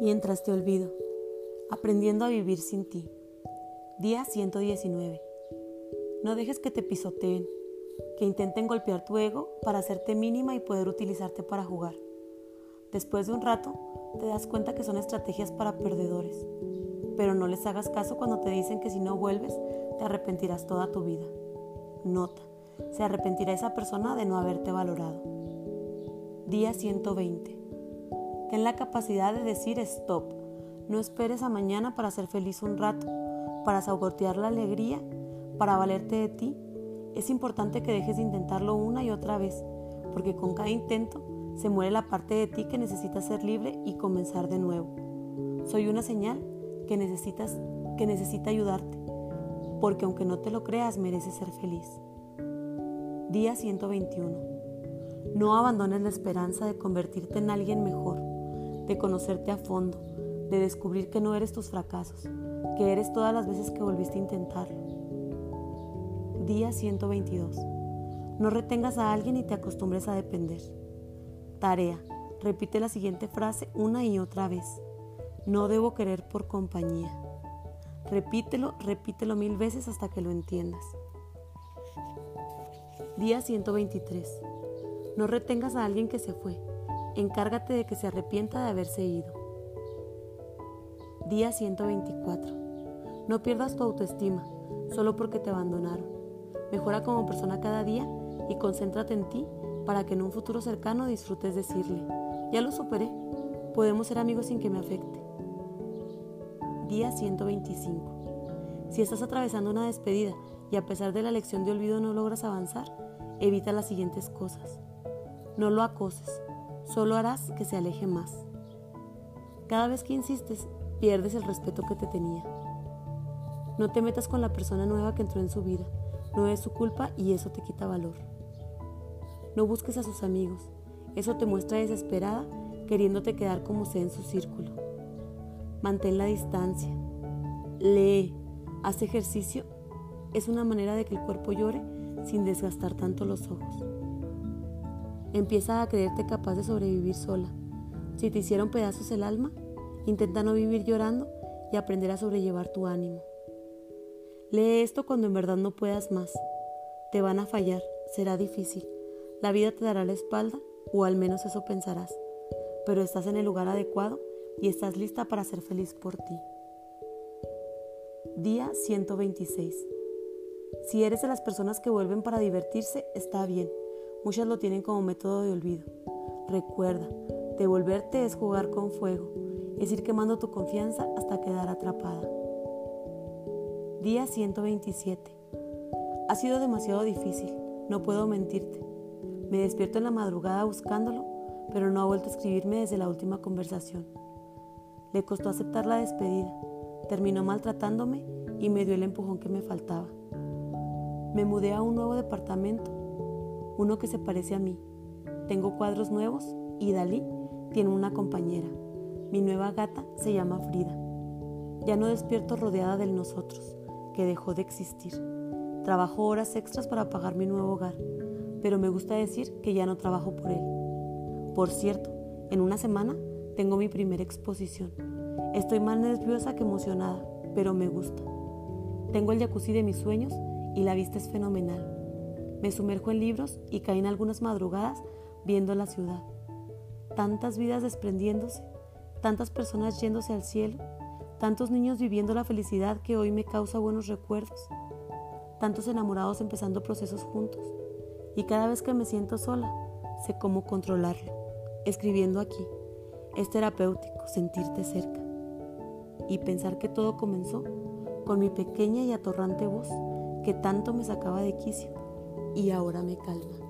Mientras te olvido, aprendiendo a vivir sin ti. Día 119. No dejes que te pisoteen, que intenten golpear tu ego para hacerte mínima y poder utilizarte para jugar. Después de un rato, te das cuenta que son estrategias para perdedores, pero no les hagas caso cuando te dicen que si no vuelves, te arrepentirás toda tu vida. Nota, se arrepentirá esa persona de no haberte valorado. Día 120. Ten la capacidad de decir stop. No esperes a mañana para ser feliz un rato, para sabotear la alegría, para valerte de ti. Es importante que dejes de intentarlo una y otra vez, porque con cada intento se muere la parte de ti que necesita ser libre y comenzar de nuevo. Soy una señal que necesitas que necesita ayudarte, porque aunque no te lo creas, mereces ser feliz. Día 121. No abandones la esperanza de convertirte en alguien mejor de conocerte a fondo, de descubrir que no eres tus fracasos, que eres todas las veces que volviste a intentarlo. Día 122. No retengas a alguien y te acostumbres a depender. Tarea. Repite la siguiente frase una y otra vez. No debo querer por compañía. Repítelo, repítelo mil veces hasta que lo entiendas. Día 123. No retengas a alguien que se fue. Encárgate de que se arrepienta de haberse ido. Día 124. No pierdas tu autoestima solo porque te abandonaron. Mejora como persona cada día y concéntrate en ti para que en un futuro cercano disfrutes decirle, ya lo superé, podemos ser amigos sin que me afecte. Día 125. Si estás atravesando una despedida y a pesar de la lección de olvido no logras avanzar, evita las siguientes cosas. No lo acoses, solo harás que se aleje más. Cada vez que insistes, pierdes el respeto que te tenía. No te metas con la persona nueva que entró en su vida, no es su culpa y eso te quita valor. No busques a sus amigos, eso te muestra desesperada queriéndote quedar como sea en su círculo. Mantén la distancia, lee, haz ejercicio, es una manera de que el cuerpo llore sin desgastar tanto los ojos. Empieza a creerte capaz de sobrevivir sola. Si te hicieron pedazos el alma, intenta no vivir llorando y aprender a sobrellevar tu ánimo. Lee esto cuando en verdad no puedas más. Te van a fallar, será difícil. La vida te dará la espalda, o al menos eso pensarás. Pero estás en el lugar adecuado y estás lista para ser feliz por ti. Día 126. Si eres de las personas que vuelven para divertirse, está bien. Muchas lo tienen como método de olvido. Recuerda, devolverte es jugar con fuego, es ir quemando tu confianza hasta quedar atrapada. Día 127. Ha sido demasiado difícil, no puedo mentirte. Me despierto en la madrugada buscándolo, pero no ha vuelto a escribirme desde la última conversación. Le costó aceptar la despedida, terminó maltratándome y me dio el empujón que me faltaba. Me mudé a un nuevo departamento uno que se parece a mí. Tengo cuadros nuevos y Dalí tiene una compañera. Mi nueva gata se llama Frida. Ya no despierto rodeada de nosotros, que dejó de existir. Trabajo horas extras para pagar mi nuevo hogar, pero me gusta decir que ya no trabajo por él. Por cierto, en una semana tengo mi primera exposición. Estoy más nerviosa que emocionada, pero me gusta. Tengo el jacuzzi de mis sueños y la vista es fenomenal. Me sumerjo en libros y caí en algunas madrugadas viendo la ciudad. Tantas vidas desprendiéndose, tantas personas yéndose al cielo, tantos niños viviendo la felicidad que hoy me causa buenos recuerdos, tantos enamorados empezando procesos juntos. Y cada vez que me siento sola, sé cómo controlarlo. Escribiendo aquí, es terapéutico sentirte cerca y pensar que todo comenzó con mi pequeña y atorrante voz que tanto me sacaba de quicio y ahora me calma.